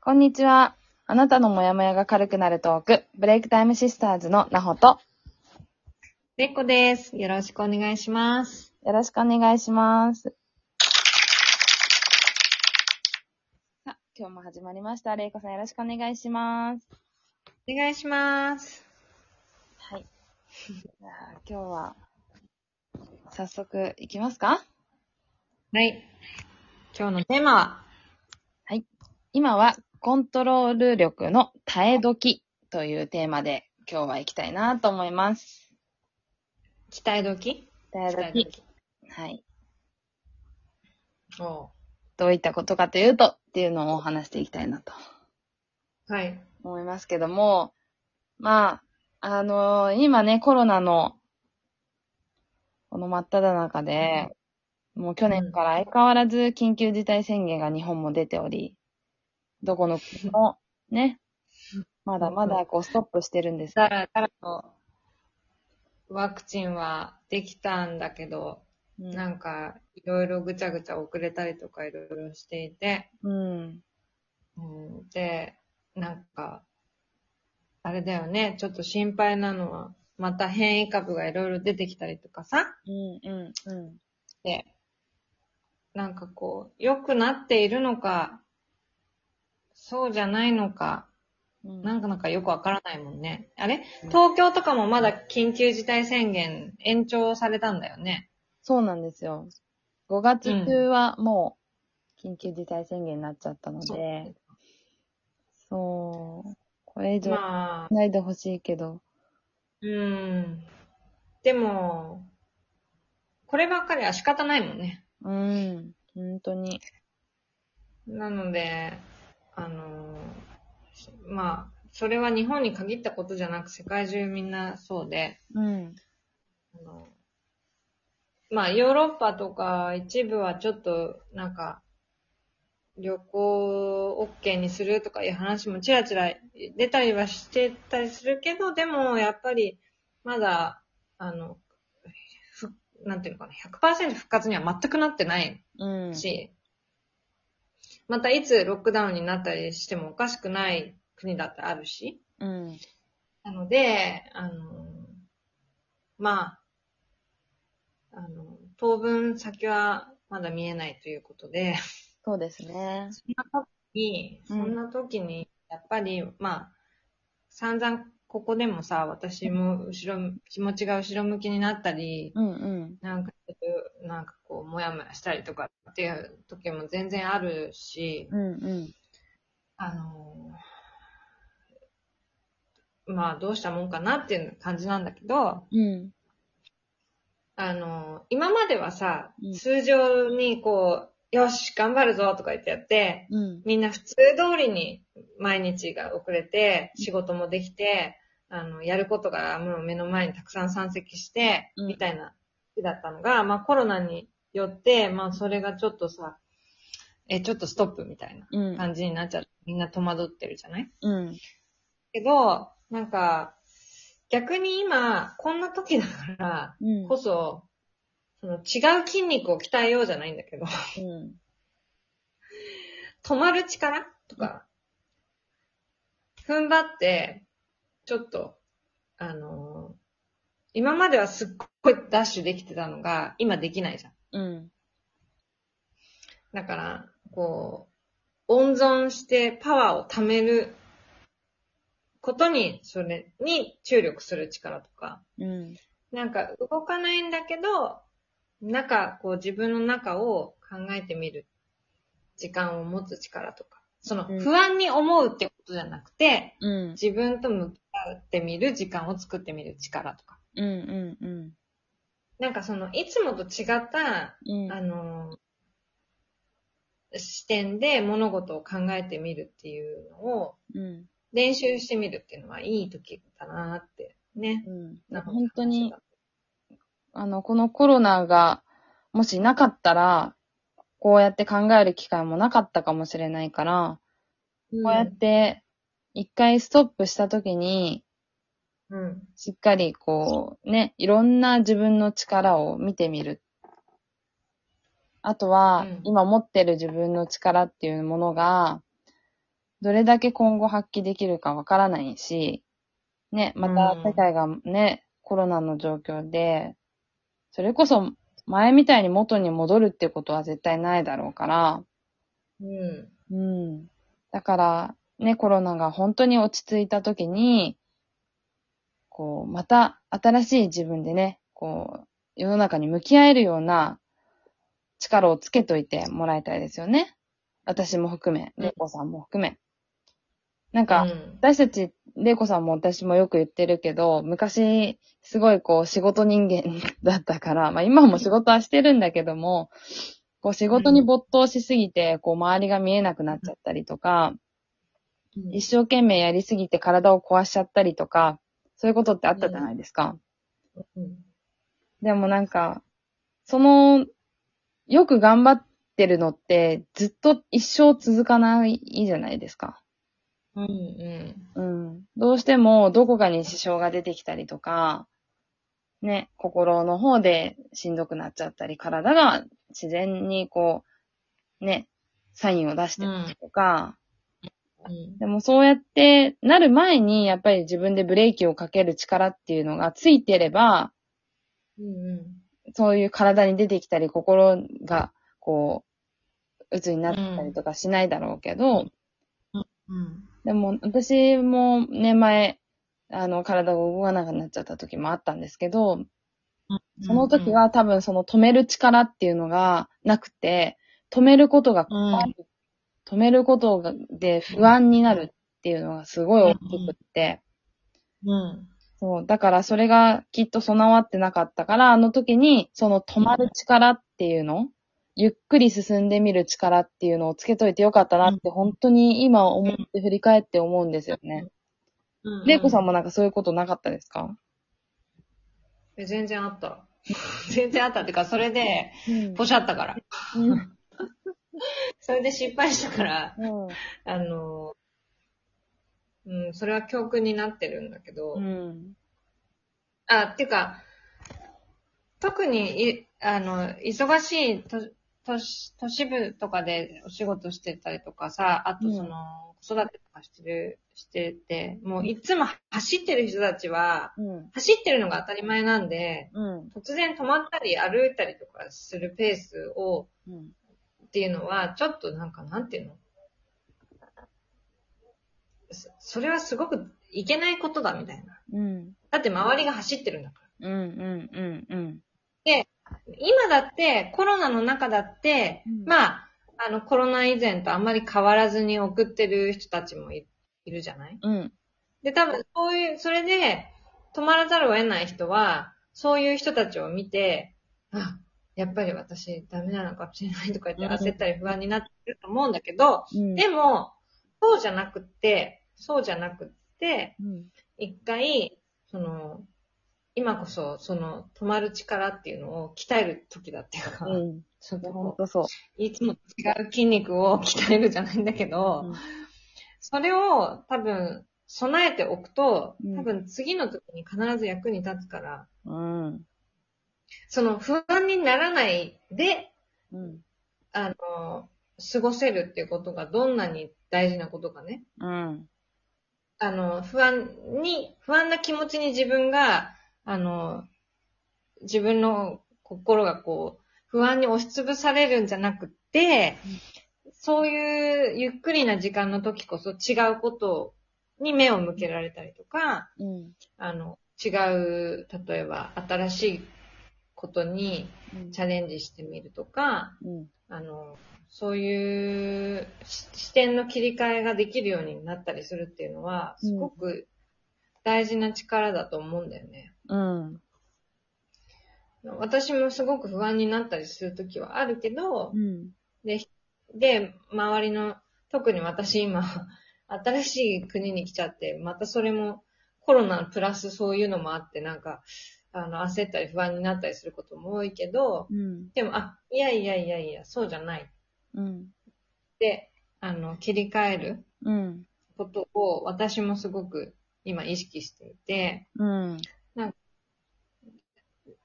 こんにちは。あなたのモヤモヤが軽くなるトーク、ブレイクタイムシスターズのなほと、れっこです。よろしくお願いします。よろしくお願いします。さあ、今日も始まりました。れいこさんよろしくお願いします。お願いします。はい。じゃあ今日は、早速いきますか？はい。今日のテーマは、今はコントロール力の耐え時というテーマで今日は行きたいなと思います。期待時？耐え期時。はい。おどういったことかというとっていうのを話していきたいなとはい。思いますけども、まあ、あの今ね、コロナの、この真っ只中で、もう去年から相変わらず緊急事態宣言が日本も出ており、どこの国もね、まだまだこうストップしてるんです。だらだらと、ワクチンはできたんだけど、うん。なんか、いろいろぐちゃぐちゃ遅れたりとかいろいろしていて、うん。うん、で、なんか、あれだよね、ちょっと心配なのは、また変異株がいろいろ出てきたりとかさ、うん、うん、うん。で、なんかこう、良くなっているのか、そうじゃないのか、うんなんかなんかよくわからないもんね。あれ？東京とかもまだ緊急事態宣言延長されたんだよね。そうなんですよ。5月中はもう緊急事態宣言になっちゃったので、そう。これ以上まあ、ないでほしいけど。うん。でも、こればっかりは仕方ないもんね。うん。本当に。なので、あの、まあ、それは日本に限ったことじゃなく世界中みんなそうで、うん。あのまあ、ヨーロッパとか一部はちょっと、なんか、旅行 OK にするとかいう話もちらちら出たりはしてたりするけど、でもやっぱりまだ、あの、ふなんていうのかな、100%復活には全くなってないうん。し、またいつロックダウンになったりしてもおかしくない国だってあるし、うん。なので、あの、まあ、あの、当分先はまだ見えないということで、そうですね。そんな時に、うんそんな時に、やっぱり、まあ、散々ここでもさ、私も後ろ、気持ちが後ろ向きになったり、うんうん。なんか、なんかこう、もやもやしたりとかっていう時も全然あるし、うんうん。あのまあ、どうしたもんかなっていう感じなんだけど、うん。あの今まではさうん、通常にこう、よし、頑張るぞとか言ってやって、うん。みんな普通通りに毎日が遅れて、仕事もできて、あの、やることがもう目の前にたくさん山積して、うんみたいな日だったのが、まあコロナによって、まあそれがちょっとさ、え、ちょっとストップみたいなうん。感じになっちゃって、みんな戸惑ってるじゃない？うん。けど、なんか、逆に今、こんな時だからうん。こそ、その違う筋肉を鍛えようじゃないんだけど、うん。止まる力とか、踏ん張って、ちょっと、あのー今まではすっごいダッシュできてたのが、今できないじゃん。うん。だから、こう、温存してパワーを貯めることに、それに注力する力とか、うん。なんか動かないんだけど、中、こう自分の中を考えてみる時間を持つ力とか、そのうん不安に思うってことじゃなくて、うん。自分と向き合ってみる時間を作ってみる力とか。うん。うん。うん。なんかその、いつもと違った、うん。あの、視点で物事を考えてみるっていうのをうん。練習してみるっていうのはいい時だなって、ね。うん。なんか本当に、あの、このコロナが、もしなかったら、こうやって考える機会もなかったかもしれないから、うんこうやって、一回ストップした時に、うん。しっかりこう、ね、いろんな自分の力を見てみる。あとは、うん今持ってる自分の力っていうものが、どれだけ今後発揮できるかわからないし、ね、またうん世界がね、コロナの状況で、それこそ前みたいに元に戻るってことは絶対ないだろうから、うん。うん。だから、ね、コロナが本当に落ち着いた時に、こう、また新しい自分でね、こう、世の中に向き合えるような力をつけといてもらいたいですよね。私も含め、うんレイコさんも含め。なんか、うん私たち、レイコさんも私もよく言ってるけど、昔、すごいこう仕事人間だったから、まあ今も仕事はしてるんだけども、こう仕事に没頭しすぎて、こう周りが見えなくなっちゃったりとか、一生懸命やりすぎて体を壊しちゃったりとか、そういうことってあったじゃないですか。うんでもなんか、その、よく頑張ってるのって、ずっと一生続かないじゃないですか。うんうん。うん。どうしてもどこかに支障が出てきたりとか、ね、心の方でしんどくなっちゃったり、体が自然にこう、ね、サインを出してたりとか、うんでもそうやってなる前に、やっぱり自分でブレーキをかける力っていうのがついてれば、うんそういう体に出てきたり、心が、こう、鬱になったりとかしないだろうけど、うん。でも私もね、前、あの、体が動かなくなっちゃった時もあったんですけど、その時は多分その止める力っていうのがなくて、止めることが怖い、止めることがで不安になるっていうのがすごい大きくって、うん。そう、だからそれがきっと備わってなかったから、あの時にその止まる力っていうの、ゆっくり進んでみる力っていうのをつけといてよかったなって、本当に今思って振り返って思うんですよね。うん。レイコさんもなんかそういうことなかったですか？え全然あった。全然あったっていうか、それで、うんポシャったから。うん。それで失敗したから、うん。あの、うん、それは教訓になってるんだけど、うん。あ、っていうか、特にい、あの、忙しいと都市都市部とかでお仕事してたりとかさ、あとその、子育てとかしてる、してて、もういつも走ってる人たちは、うん。走ってるのが当たり前なんで、うん。突然止まったり歩いたりとかするペースを、うん。っていうのは、ちょっとなんか、なんていうの？そそれはすごくいけないことだみたいな。うん。だって周りが走ってるんだから。うん。うん。うん。うん。今だって、コロナの中だって、うんまあ、あの、コロナ以前とあんまり変わらずに送ってる人たちもいいるじゃない？うん。で、多分、そういう、それで、止まらざるを得ない人は、そういう人たちを見て、あ、やっぱり私ダメなのかもしれないとか言って焦ったり不安になってると思うんだけど、うん。でも、そうじゃなくって、そうじゃなくって、うん。一回、その、今こそ、その、止まる力っていうのを鍛える時だっていうか、うん。ちょっとこほんとそう。ういつも違う筋肉を鍛えるじゃないんだけど、うんそれを多分、備えておくとうん、多分次の時に必ず役に立つから、うん。その不安にならないで、うん。あの、過ごせるっていうことがどんなに大事なことかね。うん。あの、不安に、不安な気持ちに自分が、あの、自分の心がこう、不安に押しつぶされるんじゃなくって、そういうゆっくりな時間の時こそ違うことに目を向けられたりとか、うん。あの、違う、例えば新しいことにチャレンジしてみるとか、うん。あの、そういうし視点の切り替えができるようになったりするっていうのは、すごく大事な力だと思うんだよね。うん。私もすごく不安になったりするときはあるけどう、ん。で、で、周りの、特に私今、新しい国に来ちゃって、またそれもコロナプラスそういうのもあって、なんか、あの、焦ったり不安になったりすることも多いけど、うん。でも、あ、いやいやいやいや、そうじゃない。うん。で、あの、切り替えるうん。ことを私もすごく今意識していて、うん。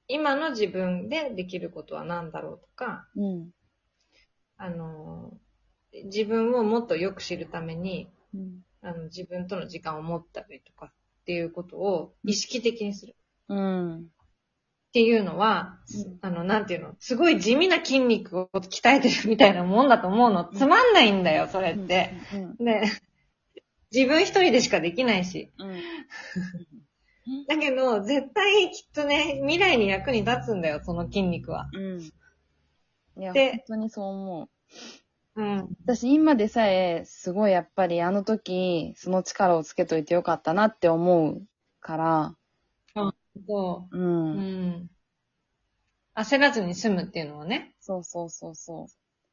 今の自分でできることは何だろうとか、うん。あの、自分をもっとよく知るためにうん。あの、自分との時間を持ったりとかっていうことを意識的にする。うん。っていうのは、うんあの、なんていうの、すごい地味な筋肉を鍛えてるみたいなもんだと思うの。つまんないんだよ、それって。うん。で、自分一人でしかできないし。うん。だけど、絶対きっとね、未来に役に立つんだよ、その筋肉は。うん。いや、で本当にそう思う。うん。私今でさえ、すごいやっぱりあの時、その力をつけといてよかったなって思うから、そうう。ん。うん。焦らずに済むっていうのはね。そうそうそうそ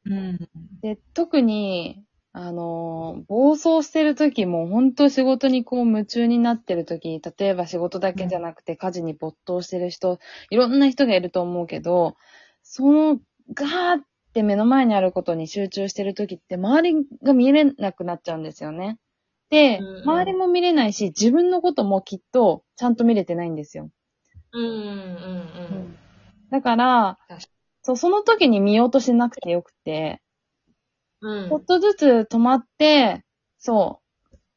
うん。う。で、特に、あのー、暴走してる時も、本当仕事にこう夢中になってる時、例えば仕事だけじゃなくて家事に没頭してる人、いろんな人がいると思うけど、その、ガーって目の前にあることに集中してる時って、周りが見れなくなっちゃうんですよね。で周りも見れないし、自分のこともきっとちゃんと見れてないんですよ。うんうんうんだからそう、その時に見ようとしなくてよくて、うん。ちょっとずつ止まって、そ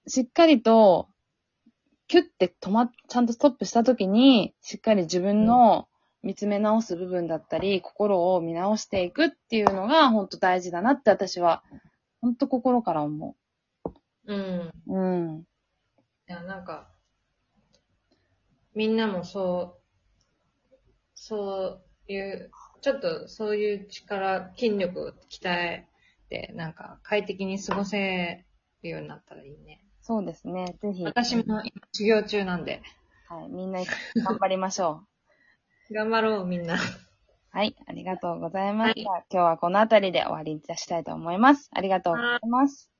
う、しっかりと、キュッて止まっ、ちゃんとストップした時に、しっかり自分の見つめ直す部分だったり、心を見直していくっていうのが、本当大事だなって私は、本当心から思うん。う。うん。いや、なんか、みんなもそう、そういう、ちょっとそういう力、筋力を鍛えて、なんか快適に過ごせるようになったらいいね。そうですね。ぜひ。私も今修行中なんで、はい。みんな頑張りましょう。頑張ろうみんな。はい。ありがとうございました。は今日はこの辺りで終わりにしたいと思います。ありがとうございます。